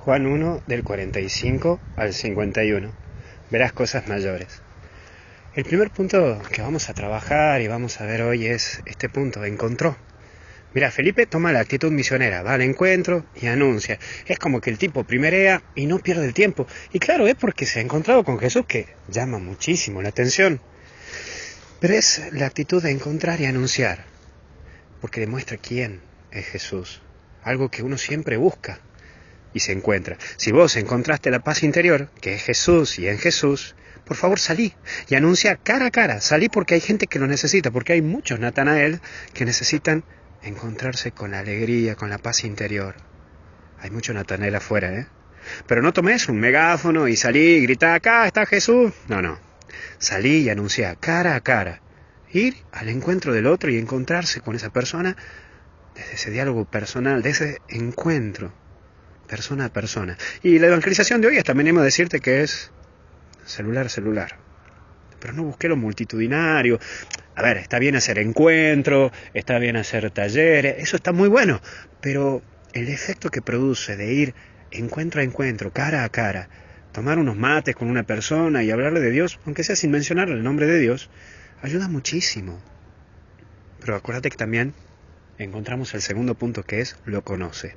Juan 1 del 45 al 51. Verás cosas mayores. El primer punto que vamos a trabajar y vamos a ver hoy es este punto, encontró. Mira, Felipe toma la actitud misionera, va al encuentro y anuncia. Es como que el tipo primerea y no pierde el tiempo. Y claro, es porque se ha encontrado con Jesús que llama muchísimo la atención. Pero es la actitud de encontrar y anunciar, porque demuestra quién es Jesús, algo que uno siempre busca y se encuentra. Si vos encontraste la paz interior, que es Jesús y en Jesús, por favor salí y anuncia cara a cara. Salí porque hay gente que lo necesita, porque hay muchos Natanael que necesitan encontrarse con la alegría, con la paz interior. Hay mucho Natanael afuera, ¿eh? Pero no tomes un megáfono y salí y grita, acá está Jesús. No, no. Salí y anuncia cara a cara. Ir al encuentro del otro y encontrarse con esa persona desde ese diálogo personal, de ese encuentro persona a persona. Y la evangelización de hoy es también hemos decirte que es celular a celular. Pero no busqué lo multitudinario. A ver, está bien hacer encuentro, está bien hacer talleres, eso está muy bueno, pero el efecto que produce de ir encuentro a encuentro, cara a cara, tomar unos mates con una persona y hablarle de Dios, aunque sea sin mencionarle el nombre de Dios, ayuda muchísimo. Pero acuérdate que también encontramos el segundo punto que es lo conoce.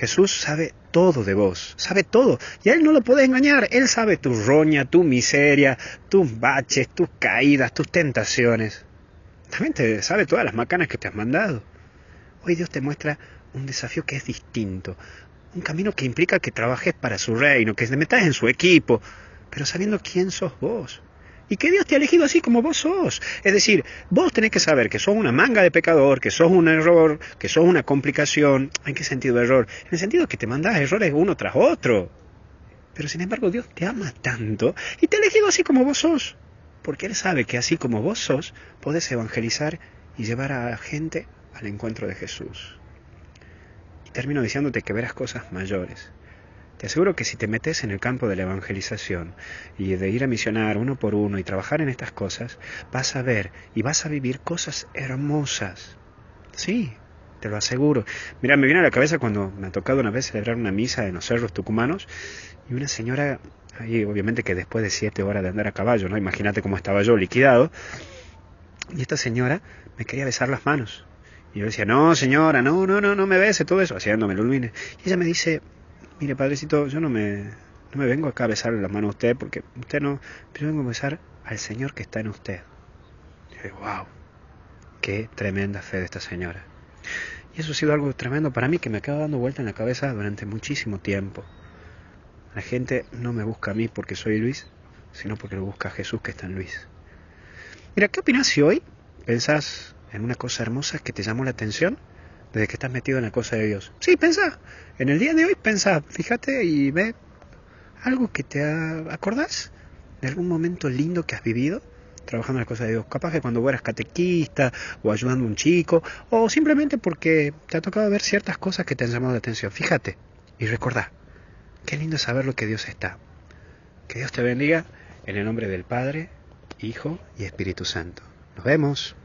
Jesús sabe todo de vos, sabe todo, y a Él no lo puede engañar. Él sabe tu roña, tu miseria, tus baches, tus caídas, tus tentaciones. También te sabe todas las macanas que te has mandado. Hoy Dios te muestra un desafío que es distinto, un camino que implica que trabajes para su reino, que te metas en su equipo, pero sabiendo quién sos vos y que Dios te ha elegido así como vos sos. Es decir, vos tenés que saber que sos una manga de pecador, que sos un error, que sos una complicación. ¿En qué sentido error? En el sentido que te mandás errores uno tras otro. Pero sin embargo Dios te ama tanto y te ha elegido así como vos sos. Porque Él sabe que así como vos sos, podés evangelizar y llevar a la gente al encuentro de Jesús. Y termino diciéndote que verás cosas mayores. Te aseguro que si te metes en el campo de la evangelización y de ir a misionar uno por uno y trabajar en estas cosas, vas a ver y vas a vivir cosas hermosas. Sí, te lo aseguro. Mira, me viene a la cabeza cuando me ha tocado una vez celebrar una misa en los cerros tucumanos y una señora, ahí obviamente que después de siete horas de andar a caballo, ¿no? Imagínate cómo estaba yo liquidado. Y esta señora me quería besar las manos. Y yo decía, no, señora, no, no, no, no me bese, todo eso, haciéndome el ulmine. Y ella me dice, mire padrecito, yo no me, no me vengo acá a besarle la mano a usted porque usted no, pero vengo a besar al Señor que está en usted. Y yo wow, qué tremenda fe de esta señora. Y eso ha sido algo tremendo para mí que me acaba dando vuelta en la cabeza durante muchísimo tiempo. La gente no me busca a mí porque soy Luis, sino porque lo busca a Jesús que está en Luis. Mira, ¿qué opinas si hoy pensás en una cosa hermosa que te llamó la atención? Desde que estás metido en la cosa de Dios. Sí, pensa, en el día de hoy pensa, fíjate y ve algo que te acordás de algún momento lindo que has vivido trabajando en la cosa de Dios. Capaz que cuando eras catequista o ayudando a un chico o simplemente porque te ha tocado ver ciertas cosas que te han llamado la atención. Fíjate y recordá, qué lindo saber lo que Dios está. Que Dios te bendiga en el nombre del Padre, Hijo y Espíritu Santo. Nos vemos.